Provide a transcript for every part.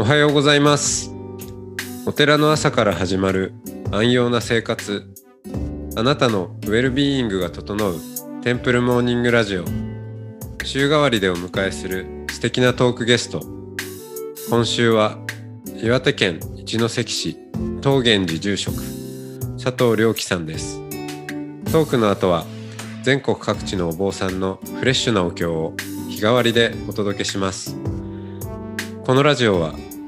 おはようございます。お寺の朝から始まる安養な生活。あなたのウェルビーイングが整うテンプルモーニングラジオ。週替わりでお迎えする素敵なトークゲスト。今週は岩手県一関市東源寺住職佐藤良樹さんです。トークの後は全国各地のお坊さんのフレッシュなお経を日替わりでお届けします。このラジオは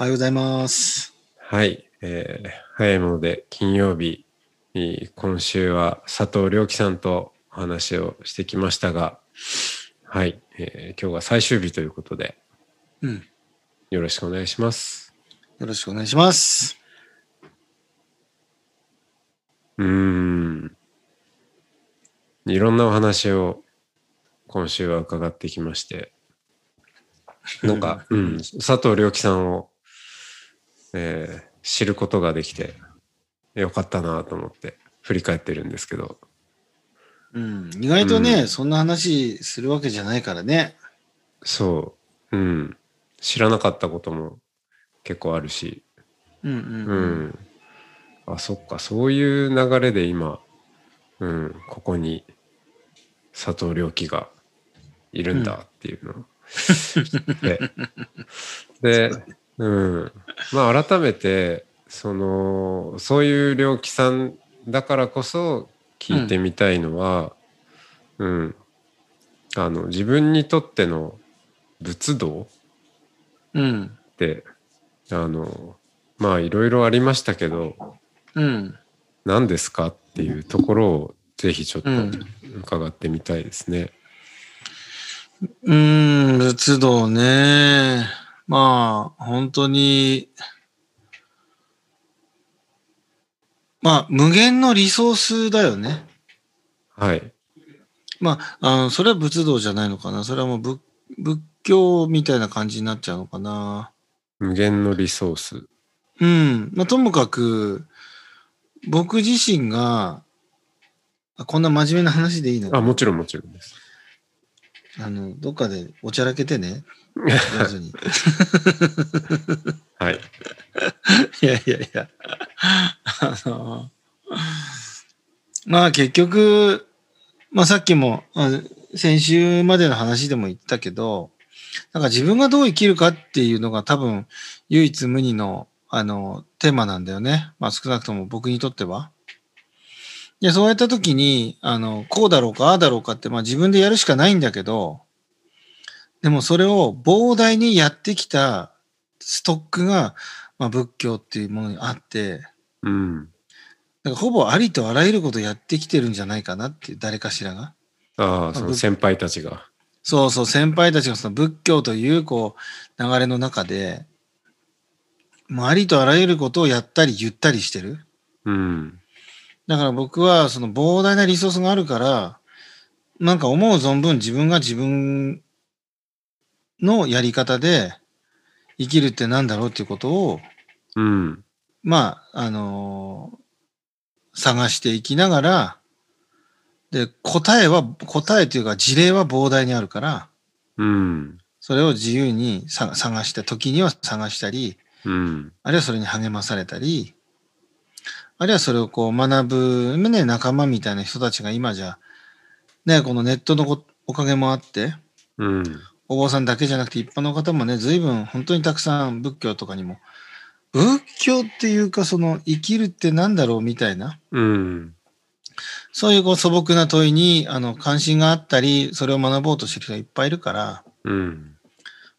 おはようございます。はい、えー早いもので金曜日に今週は佐藤良樹さんとお話をしてきましたがはい、えー今日が最終日ということでうん。よろしくお願いしますよろしくお願いします。うーんいろんなお話を今週は伺ってきましてなんか、うん、佐藤良樹さんを、えー知ることができてよかったなと思って振り返ってるんですけど。うん。意外とね、うん。そんな話するわけじゃないからね。そう、うん、知らなかったことも結構あるし、うんうんううん。ん、あそっか。そういう流れで今、うん、ここに佐藤良樹がいるんだっていうのをで で、うん、まあ改めてそのそういう良樹さんだからこそ聞いてみたいのは、うんあの自分にとっての仏道うん。ってあのまあいろいろありましたけどうん。何ですかっていうところをぜひちょっとうん伺ってみたいですね。うーん、仏道ね。まあ、本当に、まあ、無限のリソースだよね。はい。まあ、あのそれは仏道じゃないのかな。それはもう仏仏教みたいな感じになっちゃうのかな。無限のリソース。うん。まあ、ともかく、僕自身が、あこんな真面目な話でいいのあもちろんもちろんです。あの、どっかでおちゃらけてね。上手に。はい。いやいやいや。あの、まあ結局、まあさっきも、あ先週までの話でも言ったけど、なんか自分がどう生きるかっていうのが多分唯一無二のあのテーマなんだよね。まあ少なくとも僕にとっては。で、そうやった時に、あの、こうだろうか、ああだろうかって、まあ自分でやるしかないんだけど、でもそれを膨大にやってきたストックが、まあ、仏教っていうものにあって、うん。だからほぼありとあらゆることをやってきてるんじゃないかなっていう、誰かしらが。ああ、その先輩たちが。そうそう、先輩たちがその仏教というこう流れの中で、もうありとあらゆることをやったり言ったりしてる。うん。だから僕はその膨大なリソースがあるから、なんか思う存分自分が自分のやり方で生きるってなんだろうっていうことを、うん。まあ、あのー探していきながら、で、答えは、答えというか事例は膨大にあるから、うん。それを自由にさ探した、時には探したり、うん。あるいはそれに励まされたり、あるいはそれをこう学ぶ、ね、仲間みたいな人たちが今じゃ、ね、このネットのこおかげもあって、うん。お坊さんだけじゃなくて一般の方もね、随分本当にたくさん仏教とかにも、仏教っていうかその生きるってなんだろうみたいな、うん。そういうこう素朴な問いにあの関心があったり、それを学ぼうとしてる人がいっぱいいるから、うん。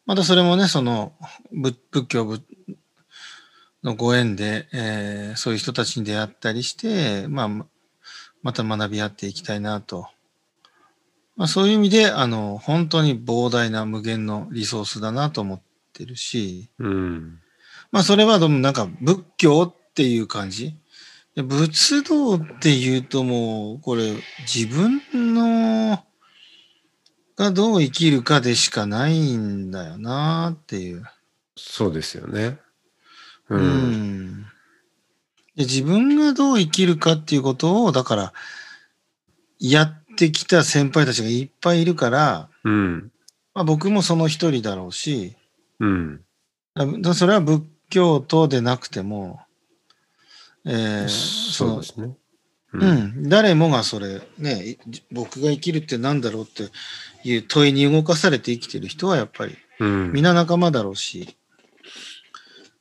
またそれもね、その仏仏教仏のご縁で、えーそういう人たちに出会ったりして、まあ、また学び合っていきたいなと。まあ、そういう意味で、あの、本当に膨大な無限のリソースだなと思っててるし、うん。まあそれはでもなんか仏教っていう感じ。で仏道っていうともうこれ自分のがどう生きるかでしかないんだよなっていう。そうですよね。ううん。ん。で自分がどう生きるかっていうことを、だから、やってきた先輩たちがいっぱいいるから、うん。まあ、僕もその一人だろうし、うん。だそれは仏教徒でなくても、えーそうですね。う。ん、誰もがそれ、ね、い僕が生きるって何だろうっていう問いに動かされて生きてる人はやっぱり、うん。皆仲間だろうし、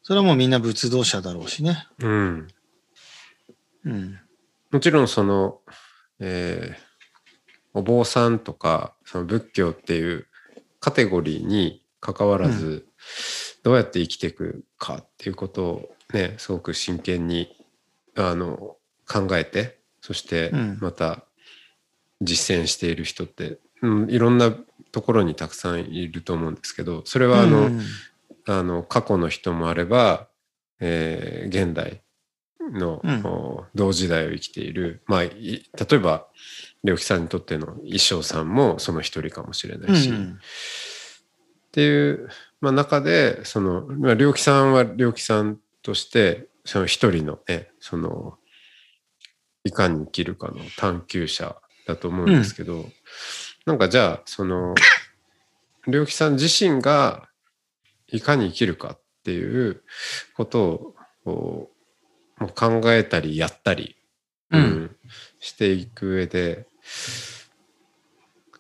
それはもうみんな仏道者だろうしね。うん。うん。もちろんその、えーお坊さんとかその仏教っていうカテゴリーに関わらず、どうやって生きていくかっていうことをねすごく真剣にあの考えてそしてうんまた実践している人って、うん、いろんなところにたくさんいると思うんですけどそれはあの、うんあの過去の人もあれば、えー現代の、うん。お同時代を生きている、まあ、い例えば良樹さんにとっての衣装さんもその一人かもしれないし、っうん。ていう、まあ、中でその、まあ、良樹さんは良樹さんとしてその一人のねそのいかに生きるかの探求者だと思うんですけど、なんかじゃあその良樹さん自身がいかに生きるかっていうことを考えたりやったり、うん。していく上で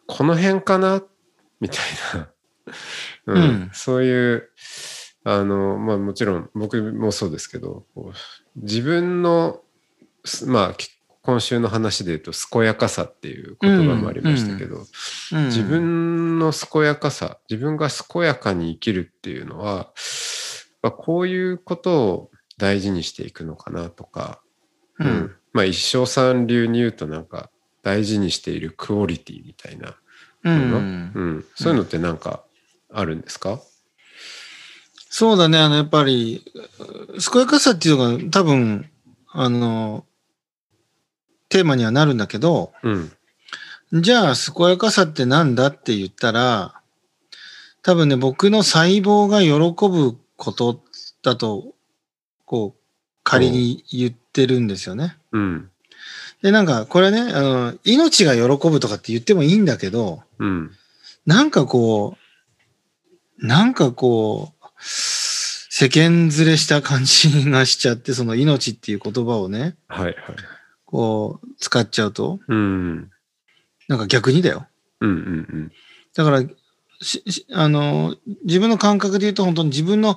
この辺かな？みたいな、うん。うん。そういうあのまあもちろん僕もそうですけど自分のすまあき今週の話で言うと健やかさっていう言葉もありましたけど、うん自分の健やかさ自分が健やかに生きるっていうのはまあこういうことを大事にしていくのかなとか、ううん。んまあ一生さん流に言うとなんか大事にしているクオリティみたいな、ううんん。そういうのってなんかあるんですか、そうだね、あの、やっぱり、健やかさっていうのが多分、あの、テーマにはなるんだけど、うん。じゃあ、健やかさってなんだって言ったら、多分ね、僕の細胞が喜ぶことだと、こう、仮に言ってるんですよね。うん。で、なんか、これね、あの、命が喜ぶとかって言ってもいいんだけど、うん。なんかこう、なんかこう、世間ずれした感じがしちゃって、その命っていう言葉をね、はいはいこう、使っちゃうと、うんなんか逆にだよ。うんうんだから、あの、自分の感覚で言うと本当に自分の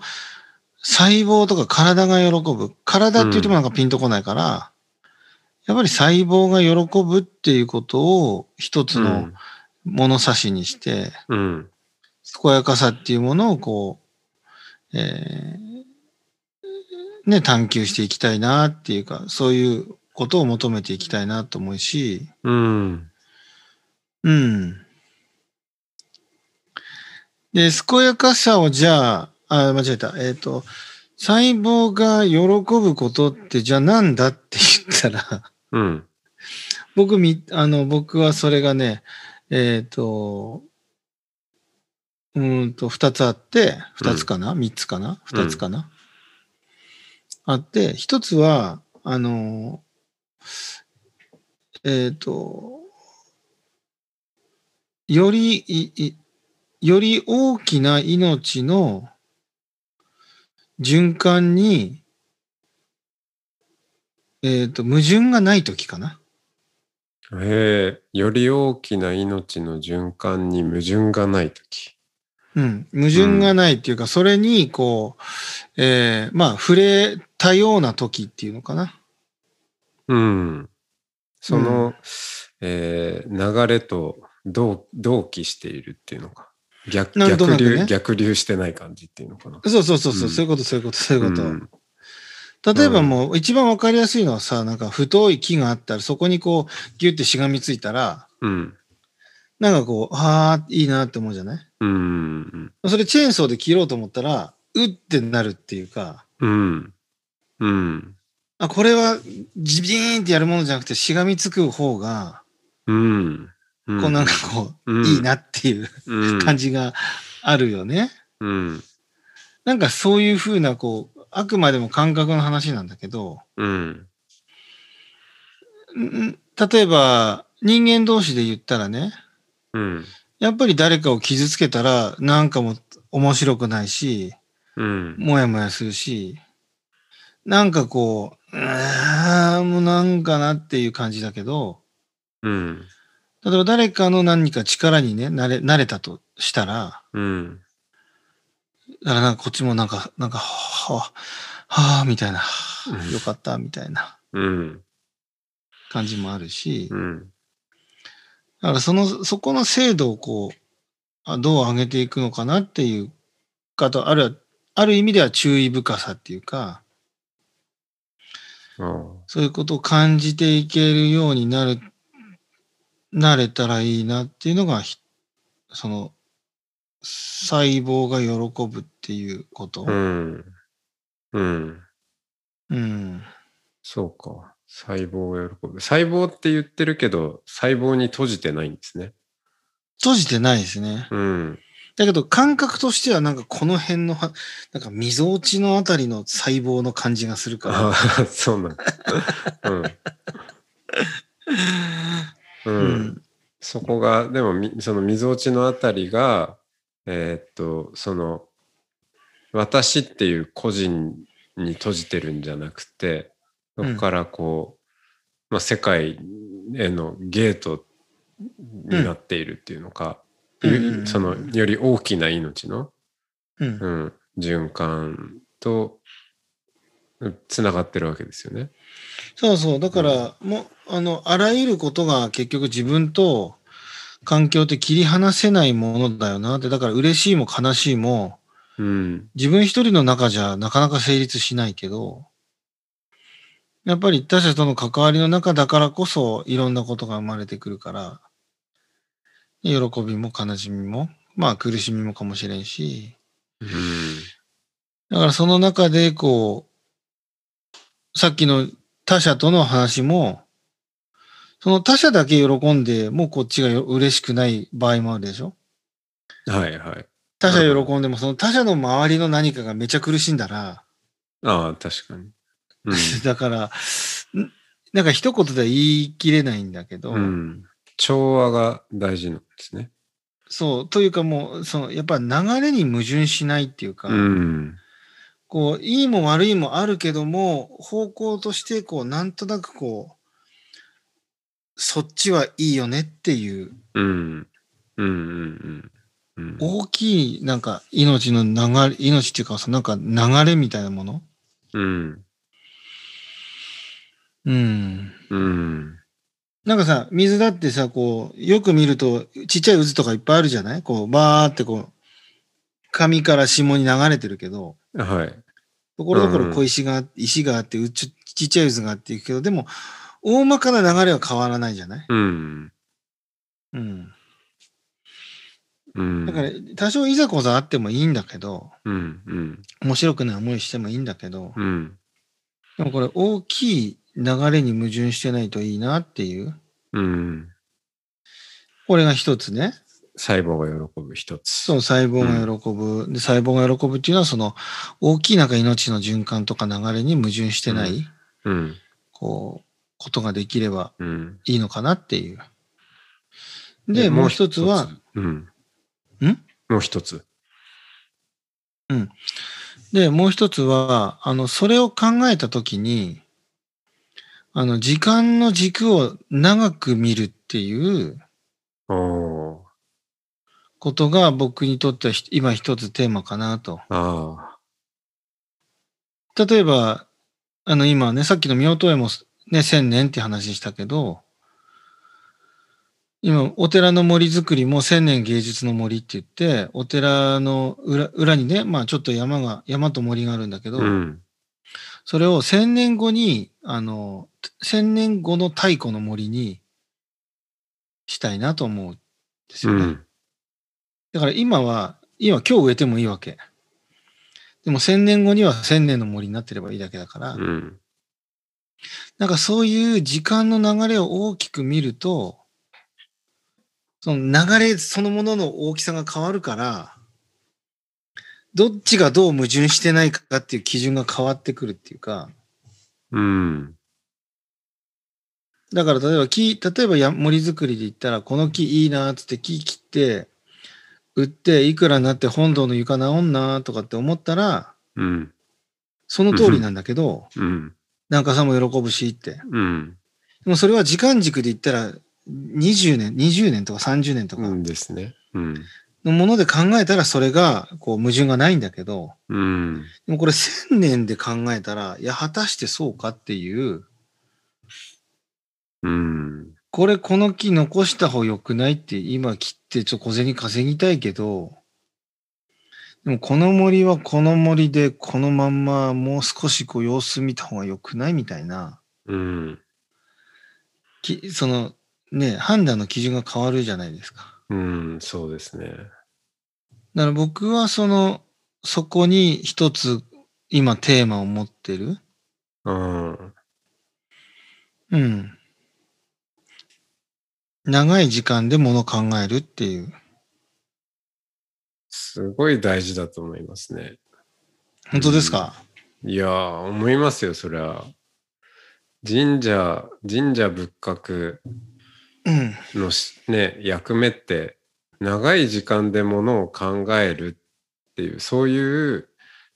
細胞とか体が喜ぶ。体って言ってもなんかピンとこないから、やっぱり細胞が喜ぶっていうことを一つうんの物差しにして、うん健やかさっていうものをこう、えーね、探求していきたいなっていうか、そういうことを求めていきたいなと思うし、うん。うん。で、健やかさをじゃあ、あ、間違えた。えっ、と、細胞が喜ぶことってじゃあなんだって言ったら、うん僕み、あの、僕はそれがね、えっ、と、うーんと、二つあって、二つかな？三、つかな？二つかな、あって、一つは、あの、えっ、と、よりいい、より大きな命の循環に、えっ、と、矛盾がないときかな。へえより大きな命の循環に矛盾がないとき。うん。矛盾がないっていうか、それに、こう、えーまあ、触れたような時っていうのかな。うん。その、うえー流れと同同期しているっていうのか。逆なんとなくね逆流、逆流してない感じっていうのかな。そうそうそうそう、うんそういうこと、そういうこと、そういうこと。ん例えばもう、一番わかりやすいのはさ、なんか太い木があったら、そこにこう、ギュってしがみついたら、うん。なんかこう、ああ、いいなって思うじゃない？うん。それチェーンソーで切ろうと思ったら、うってなるっていうか、うん。うん。あ、これはジビーンってやるものじゃなくてしがみつく方が、うん。こうなんかこう、うんいいなっていううん感じがあるよね。うん。なんかそういうふうな、こう、あくまでも感覚の話なんだけど、うん。ん例えば人間同士で言ったらね、うん。やっぱり誰かを傷つけたらなんかも面白くないし、うん。もやもやするし、なんかこう、うーん、もうなんかなっていう感じだけど、うん。例えば誰かの何か力にね、なれ、慣れたとしたら、うん。だからなんかこっちもなんか、なんか、はあ、はあ、みたいな、うんよかった、みたいなうん。感じもあるし、うん。だからその、そこの精度をこう、あどう上げていくのかなっていうかと、あるいは、ある意味では注意深さっていうか、そういうことを感じていけるようになる、なれたらいいなっていうのが、ひその、細胞が喜ぶっていうこと。うん。うん。うん。そうか。細胞が喜ぶ。細胞って言ってるけど、細胞に閉じてないんですね。閉じてないですね。うん。だけど感覚としてはなんかこの辺のは、なんか溝落ちのあたりの細胞の感じがするから。ああ、そうなんだ。うん。う。うんん。そこが、でもみ、その溝落ちのあたりが、えーっと、その、私っていう個人に閉じてるんじゃなくて、そこからこう、まあ、世界へのゲートになっているっていうのか、その、より大きな命の、うん。うん、循環と、つながってるわけですよね。そうそう。だから、もう、あの、あらゆることが結局自分と環境って切り離せないものだよなって。だから嬉しいも悲しいも、うん。自分一人の中じゃなかなか成立しないけど、やっぱり他者との関わりの中だからこそいろんなことが生まれてくるから、喜びも悲しみも、まあ苦しみもかもしれんし、うん。だからその中でこう、さっきの他者との話も、その他者だけ喜んで、もうこっちがよ嬉しくない場合もあるでしょはいはい。他者喜んでも、その他者の周りの何かがめちゃ苦しんだら、ああ、確かに。うん。だから、んなんか一言では言い切れないんだけど、うん。調和が大事なんですね。そう、というかもう、その、やっぱ流れに矛盾しないっていうか、うん。こう、いいも悪いもあるけども、方向として、こう、なんとなくこう、そっちはいいよねっていう、うん。うんうんうん。うん。大きい、なんか、命の流れ、命っていうか、そのなんか流れみたいなもの？うん。うん。うん。なんかさ、水だってさ、こう、よく見ると、ちっちゃい渦とかいっぱいあるじゃない？こう、バーってこう、紙から霜に流れてるけど、はい。ところどころ小石が、石があって、うちちっちゃい渦があっていくけど、でも、大まかな流れは変わらないじゃない？うん。うん。うん。だから、多少いざこざあってもいいんだけど、うん。うん。面白くない思いしてもいいんだけど、うん。でもこれ大きい流れに矛盾してないといいなっていう。うん。これが一つね。細胞が喜ぶ一つ。そう、細胞が喜ぶ。で、細胞が喜ぶっていうのは、その、大きいなんか命の循環とか流れに矛盾してない、うん。こう、ことができればうん。いいのかなっていう。で、もう一つは、、うん。ん？もう一つ。で、もう一つは、あの、それを考えたときに、あの、時間の軸を長く見るっていう。ことが僕にとってはひ今一つテーマかなと。あ例えば、あの、今ね、さっきの妙遠へもね、千年って話したけど、今、お寺の森づくりも千年芸術の森って言って、お寺の裏裏にね、まあちょっと山が、山と森があるんだけあ。ど、うん。それを千年後に、あの、千年後の太古の森にしたいなと思うっですよね。うん。だから今は、今今日植えてもいいわけ。でも千年後には千年の森になってればいいだけだから、うん。なんかそういう時間の流れを大きく見ると、その流れそのものの大きさが変わるから、どっちがどう矛盾してないかっていう基準が変わってくるっていうか、うん。だから例えば木、例えばや森作りで言ったら、この木いいなーっつって木切って、売っていくらになって本堂の床直んなーとかって思ったら、うん。その通りなんだけど、うん。なんかさんも喜ぶしって。うん。でもそれは時間軸で言ったら、20年、20年とか30年とかうんですね。うん。のもので考えたらそれがこう矛盾がないんだけど、うん。でもこれ1000年で考えたら、いや、果たしてそうかっていう、うん。これこの木残した方良くないって今切ってちょっと小銭稼ぎたいけど、でもこの森はこの森でこのまんまもう少しこう様子見た方が良くないみたいな、うん。きそのね、判断の基準が変わるじゃないですか。うん。そうですね。だから僕はその、そこに一つ今テーマを持ってる。うん。うん。長い時間でもの考えるっていう。すごい大事だと思いますね。本当ですか、いやー、思いますよ、そりゃ。神社、神社仏閣うん。のしね、役目って、長い時間でものを考えるっていう、そういう、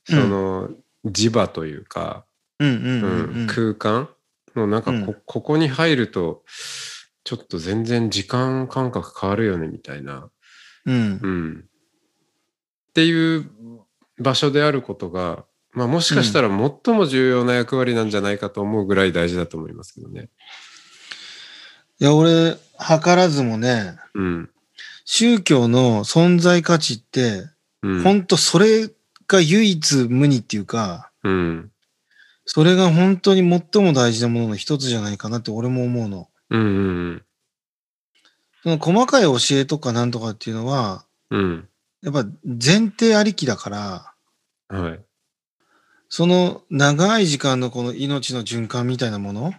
その、磁場というか、空間のなんかこ,、うんここに入ると、ちょっと全然時間感覚変わるよね、みたいな。うん。うん。っていう場所であることが、まあもしかしたら最も重要な役割なんじゃないかと思うぐらい大事だと思いますけどね。いや、俺、図らずもね、うん。宗教の存在価値って、うん。ほんとそれが唯一無二っていうか、うん。それが本当に最も大事なものの一つじゃないかなって俺も思うの。うんうんその細かい教えとかなんとかっていうのは、うん。やっぱ前提ありきだから、うん。はい。その長い時間のこの命の循環みたいなもの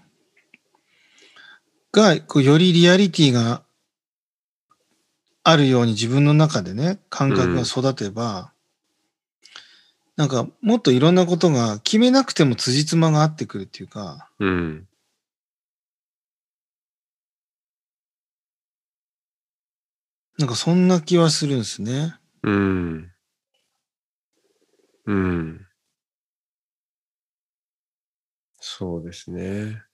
が、こうよりリアリティがあるように自分の中でね、感覚が育てば、なんかもっといろんなことが決めなくても辻褄が合ってくるっていうか、うん。なんかそんな気はするんですね。うん。うん。そうですね。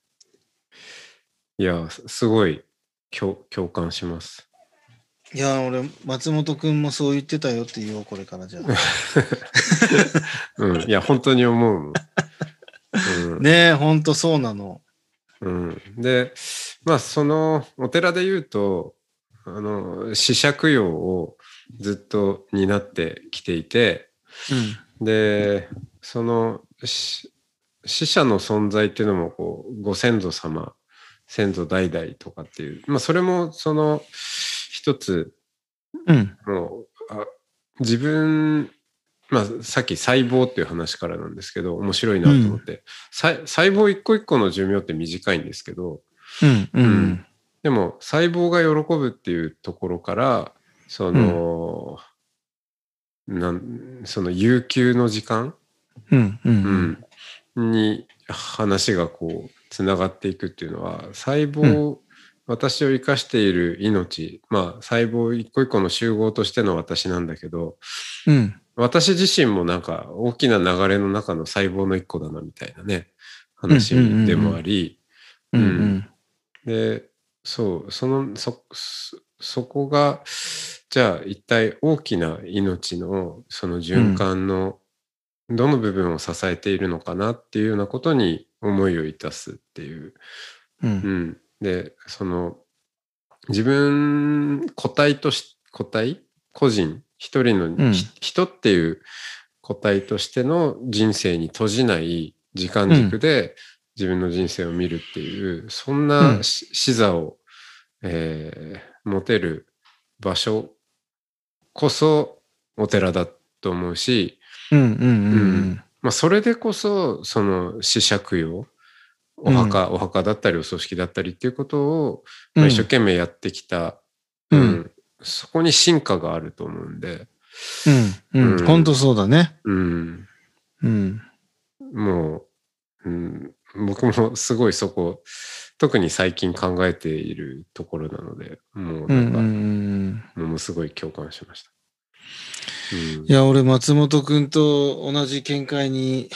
いや、すすごい共共感します。いや、俺、松本くんもそう言ってたよって言おう、これからじゃあ。うん。いや、本当に思う。うんねえ、ほんとそうなの。うん、でまあそのお寺で言うとあの死者供養をずっと担ってきていてでそのし死者の存在っていうのもこうご先祖様先祖代々とかっていう、まあ、それもその一つうん。うん。もうあ自分まあさっき細胞っていう話からなんですけど面白いなと思って、さ細胞一個一個の寿命って短いんですけどうん。うん。うんでも細胞が喜ぶっていうところからその、なんその悠久の時間、うん。うん。うんに話がこうつながっていくっていうのは細胞、私を生かしている命まあ細胞一個一個の集合としての私なんだけどうん。私自身もなんか大きな流れの中の細胞の一個だなみたいなね話でもあり、うん。うん。でそうそのそそそこがじゃあ一体大きな命のその循環のどの部分を支えているのかなっていうようなことに思いをいたすっていう。う。うん。ん、でその自分個体とし個体？個人？一人の、うん。ひ人っていう個体としての人生に閉じない時間軸で自分の人生を見るっていう、そんうなん。し視座を、えー持てる場所こそお寺だと思うし、うんうん。うんまあ、それでこそその死者供養お墓、お墓だったりお葬式だったりっていうことを、うん。まあ、一生懸命やってきた、うんうんそこに進化があると思うんで、うんうん。うん本当そうだね。うん、うん。もう、うん、僕もすごいそこ特に最近考えているところなのでもううんうんうなんかん。ものすごい共感しました。うんいや、俺、松本くんと同じ見解に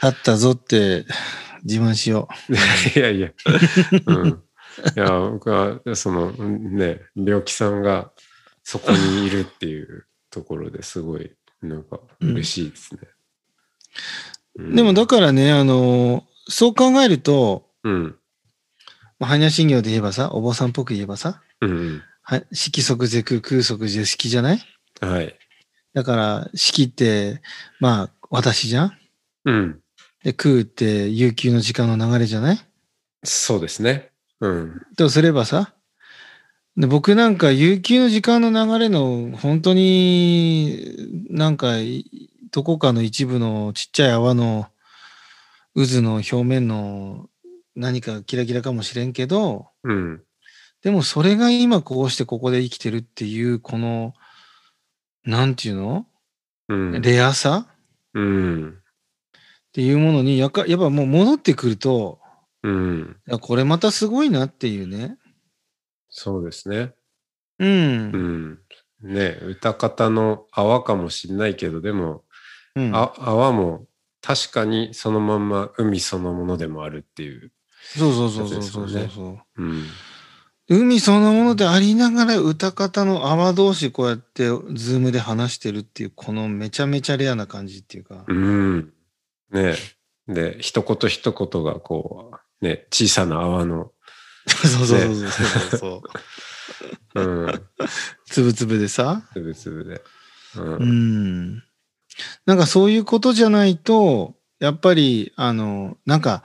あったぞって自慢しよ いやいや、うん。いや、僕は、その、ね、病気さんがそこにいるっていうところですごい、なんか嬉しいですね。うう。んでも、だからね、あの、そう考えると、うん。まあ、般若心経で言えばさ、お坊さんっぽく言えばさ、うん。は色即是空、空即是色じゃない？はい。だから、色って、まあ、私じゃん？うん。で、空って悠久の時間の流れじゃない？そうですね。うん。とすればさ、で僕なんか悠久の時間の流れの本当になんかいどこかの一部のちっちゃい泡の渦の表面の何かキラキラかもしれんけど、うん。でもそれが今こうしてここで生きてるっていうこの、なんていうの？うん。レアさ？うん。っていうものにやかやっぱもう戻ってくると、うん。これまたすごいなっていうね。そうですね。うん。うん。ね、歌方の泡かもしれないけど、でも、うんあ泡も確かにそのまんま海そのものでもあるっていう。そうそうそうそうそうそうそう。うん。海そのものでありながら歌方の泡同士こうやってズームで話してるっていうこのめちゃめちゃレアな感じっていうか。うん。ねで、一言一言がこう、ね、小さな泡の、そうそうそうそうそうそう。うん、つぶつぶでさ。つぶつぶで。う。うんん。なんかそういうことじゃないと、やっぱり、あの、なんか、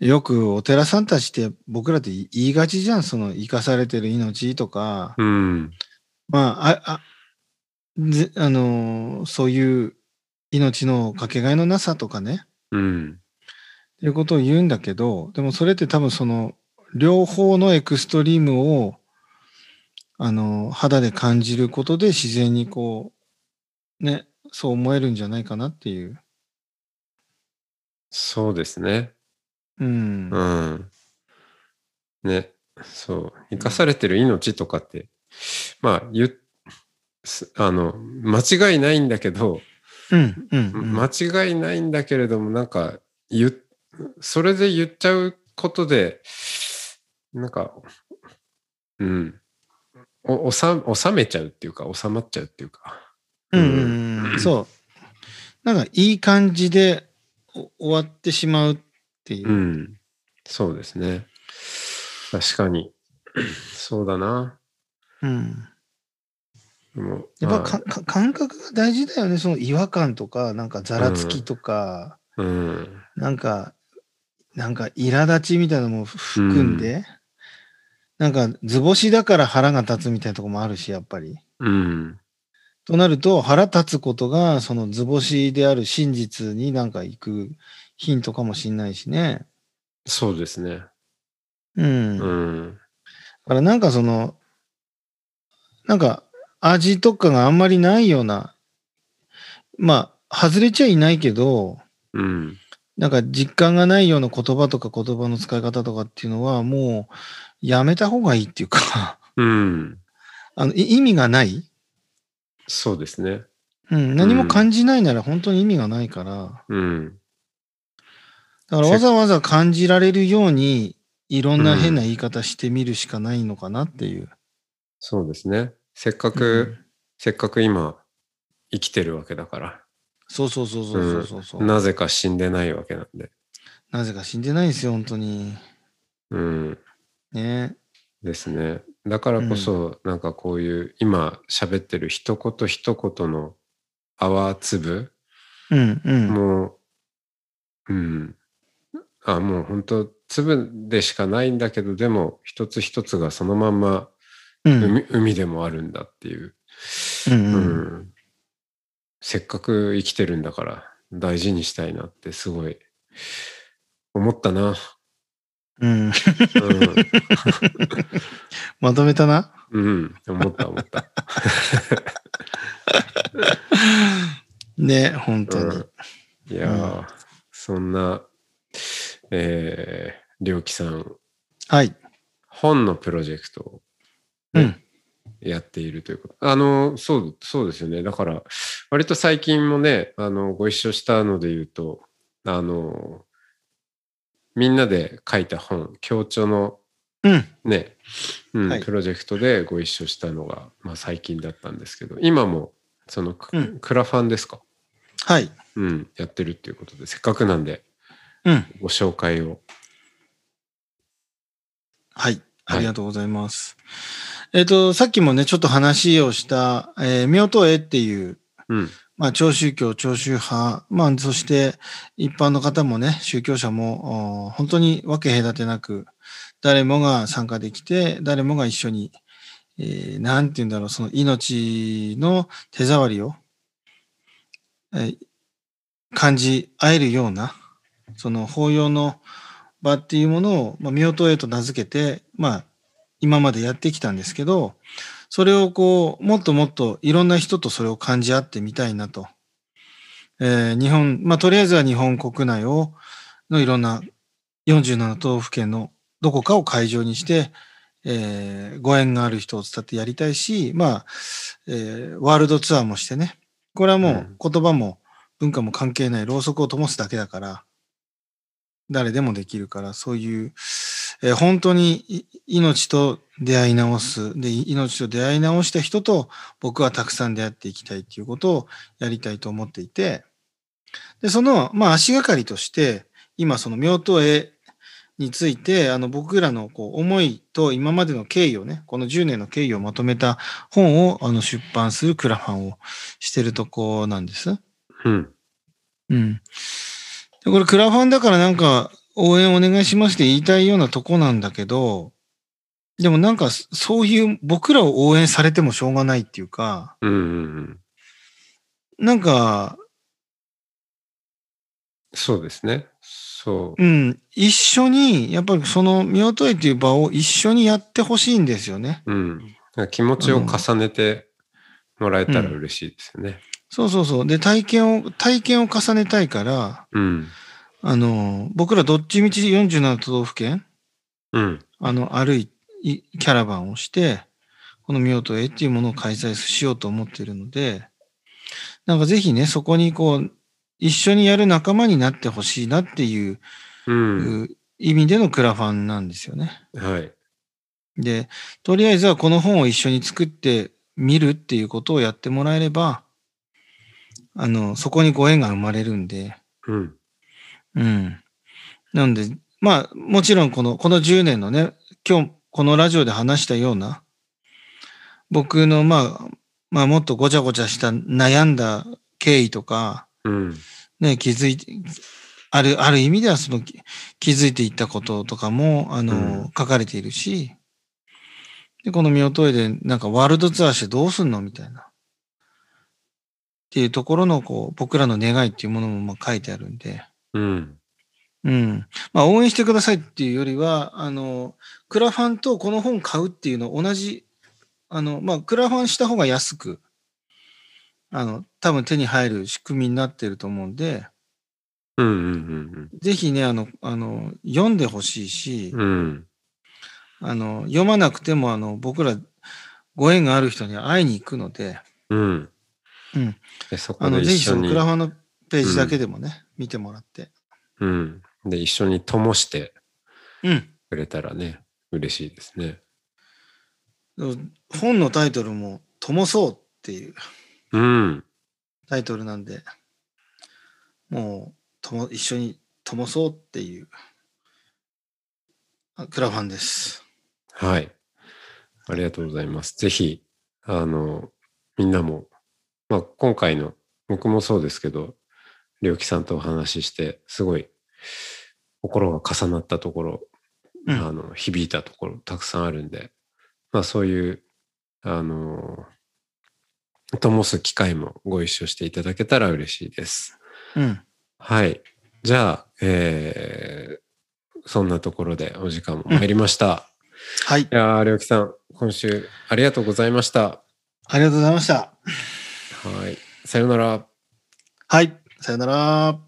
よくお寺さんたちって僕らって言いがちじゃん。その生かされてる命とか、うん。まあ、あ、あ、ぜあの、そういう命のかけがえのなさとかね。うん。っていうことを言うんだけど、でもそれって多分その、両方のエクストリームを、あの、肌で感じることで自然にこう、ね、そう思えるんじゃないかなっていう。そうですね。うん。うん。ね。そう。生かされてる命とかって、まあ、言っすあの、間違いないんだけど、うん。うん。うん間違いないんだけれども、なんか、それで言っちゃうことで、なんか、うん。お、収収めちゃうっていうか、収まっちゃうっていうか。うんうんうん。そう。なんかいい感じでお終わってしまうっていうう。ん。そうですね。確かに。そうだな。うん。でもやっぱまあかか感覚が大事だよね。その違和感とか、なんかざらつきとか、うん。なんか、なんか苛立ちみたいなのも含んで、なんか図星だから腹が立つみたいなとこもあるし、やっぱり。うん。となると腹立つことがその図星である真実になんか行くヒントかもしんないしね。そうですね。うん。うだん。からなんかその、なんか味とかがあんまりないような、まあ、外れちゃいないけど、うん。なんか実感がないような言葉とか言葉の使い方とかっていうのはもうやめた方がいいっていうか、うん。あのい意味がない、そうですね。うん、何も感じないなら本当に意味がないから、うん。だからわざわざ感じられるようにいろんな変な言い方してみるしかないのかなっていう。そうですね。せっかうく、んせっかく今、生きてるわけだから。そうそうそうそうそうそうそう、なぜか死んでないわけなんで。なぜか死んでないんですよ、本当に。うん。ね。ですね。だからこそ、なんかこういう、今喋ってる一言一言の泡粒うんうん。もう、うん。あ、もう本当粒でしかないんだけど、でも一つ一つがそのまんまうん。海海でもあるんだっていう、うんううんんせっかく生きてるんだから大事にしたいなってすごい思ったな。うん。うん、まとめたな？うん、思った思った。ね、本当に。うんいやー、そんな、えー、りょうきさん、はい。本のプロジェクトをうん。やっているということ。あの、そう、そうですよね。だから、割と最近もね、あの、ご一緒したので言うと、あの、みんなで書いた本、協調のうん。ね、うんはいプロジェクトでご一緒したのが、まあ、最近だったんですけど、今も、そのク、うんクラファンですか？はい。うん、やってるっていうことで、せっかくなんで、うん。ご紹介を。はい。ありがとうございます。えっ、と、さっきもね、ちょっと話をした、えー、妙と絵っていう、うん、まあ、超宗教、超宗派、まあ、そして、一般の方もね、宗教者も、お本当に分け隔てなく、誰もが参加できて、誰もが一緒に、えーなんて言うんだろう、その命の手触りを、えー感じ合えるような、その法要の場っていうものを、まあ、妙と絵と名付けて、まあ、今までやってきたんですけど、それをこう、もっともっといろんな人とそれを感じ合ってみたいなと。えー日本、まあ、とりあえずは日本国内を、のいろんな47都道府県のどこかを会場にして、えーご縁がある人を伝ってやりたいし、まあ、えーワールドツアーもしてね。これはもう言葉も文化も関係ないろうそくを灯すだけだから、誰でもできるから、そういう、えー本当にい命と出会い直す。で、命と出会い直した人と僕はたくさん出会っていきたいっていうことをやりたいと思っていて、で、その、まあ足がかりとして、今その妙と絵について、あの僕らのこう思いと今までの経緯をね、この10年の経緯をまとめた本をあの出版するクラファンをしてるとこなんです。うん、うん。で、これクラファンだからなんか応援お願いしますって言いたいようなとこなんだけど、でもなんかそういう僕らを応援されてもしょうがないっていうか、うん、うん。なんか、そうですね。そう。うん、一緒に、やっぱりその見音いという場を一緒にやってほしいんですよね。うん。気持ちを重ねてもらえたら嬉しいですよね。そうそうそう。で、体験を、体験を重ねたいから、うん。あの、僕らどっちみち47都道府県、うん。あの、歩い、いキャラバンをして、この見音へっていうものを開催しようと思っているので、なんかぜひね、そこにこう、一緒にやる仲間になってほしいなっていう、うん。う意味でのクラファンなんですよね。はい。で、とりあえずはこの本を一緒に作ってみるっていうことをやってもらえれば、あの、そこにご縁が生まれるんで、うん。うん。なので、まあ、もちろんこの、この10年のね、今日、このラジオで話したような、僕の、まあ、まあ、もっとごちゃごちゃした悩んだ経緯とか、うん。ね、気づいて、ある、ある意味ではそのき気づいていったこととかも、あの、うん書かれているし、で、この見音で、なんかワールドツアーしてどうすんのみたいな。っていうところの、こう、僕らの願いっていうものもまあ書いてあるんで、うん。うん。まあ、応援してくださいっていうよりは、あの、クラファンとこの本買うっていうの同じ、あの、まあ、クラファンした方が安く、あの、多分手に入る仕組みになってると思うんで、うん。うん。ぜひね、あの、あの、読んでほしいし、うん。うん。あの、読まなくても、あの、僕ら、ご縁がある人に会いに行くので、うん。うん。で、そこあの、でぜひそ一緒にのクラファンのページだけでもね、見てもらって。うん。で、一緒に灯してうん。くれたらね、嬉しいですね。本のタイトルも、ともそうっていううん。タイトルなんで、もう、とも、一緒にともそうっていう、あクラファンです。はい。ありがとうございます。ぜひ、あの、みんなも、まあ、今回の、僕もそうですけど、りょうきさんとお話しして、すごい、心が重なったところ、うんあの、響いたところ、たくさんあるんで、まあ、そういうあの、灯す機会もご一緒していただけたら嬉しいです。うん。はい。じゃあ、えー、そんなところでお時間も参りました。はい。いやー、りょうきさん、今週ありがとうございました。ありがとうございました。はい。さよなら。はい。さよなら。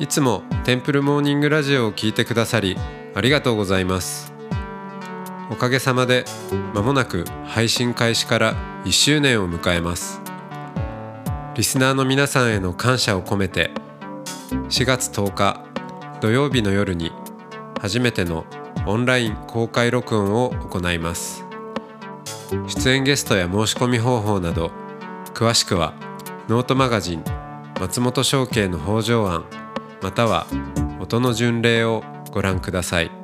いつもテンプルモーニングラジオを聞いてくださりありがとうございますおかげさまで間もなく配信開始から1周年を迎えます。リスナーの皆さんへの感謝を込めて4月10日土曜日の夜に初めてのオンライン公開録音を行います。出演ゲストや申し込み方法など詳しくはノートマガジン松本商家の北条案または音の巡礼をご覧ください。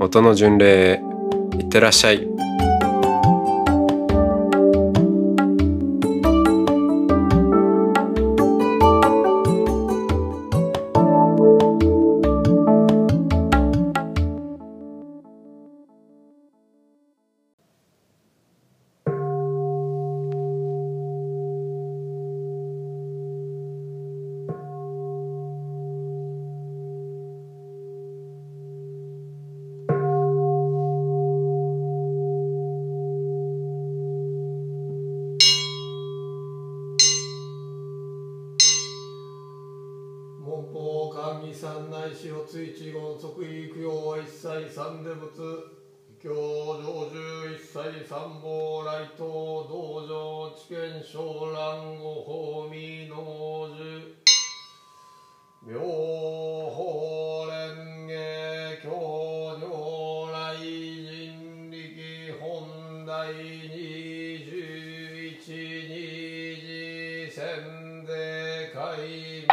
音の巡礼いってらっしゃい。で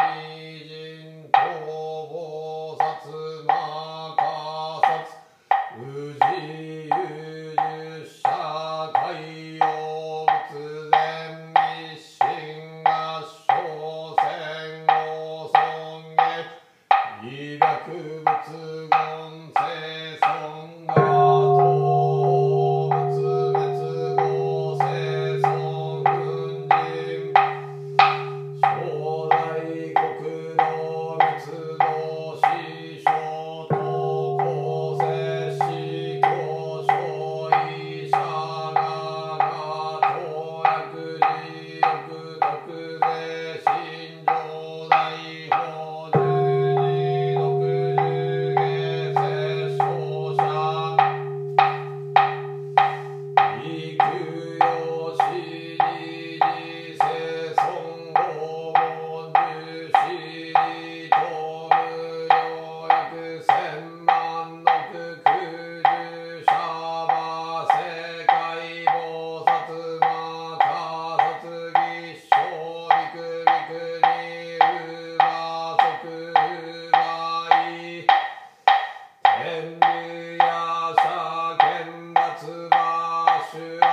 two.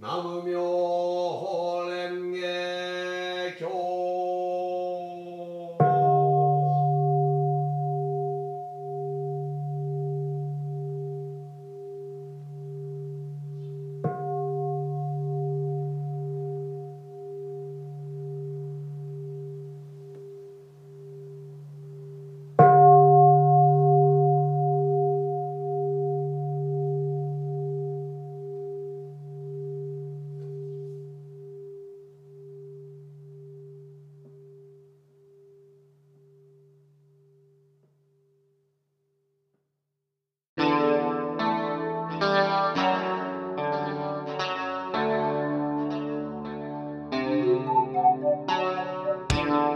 நாம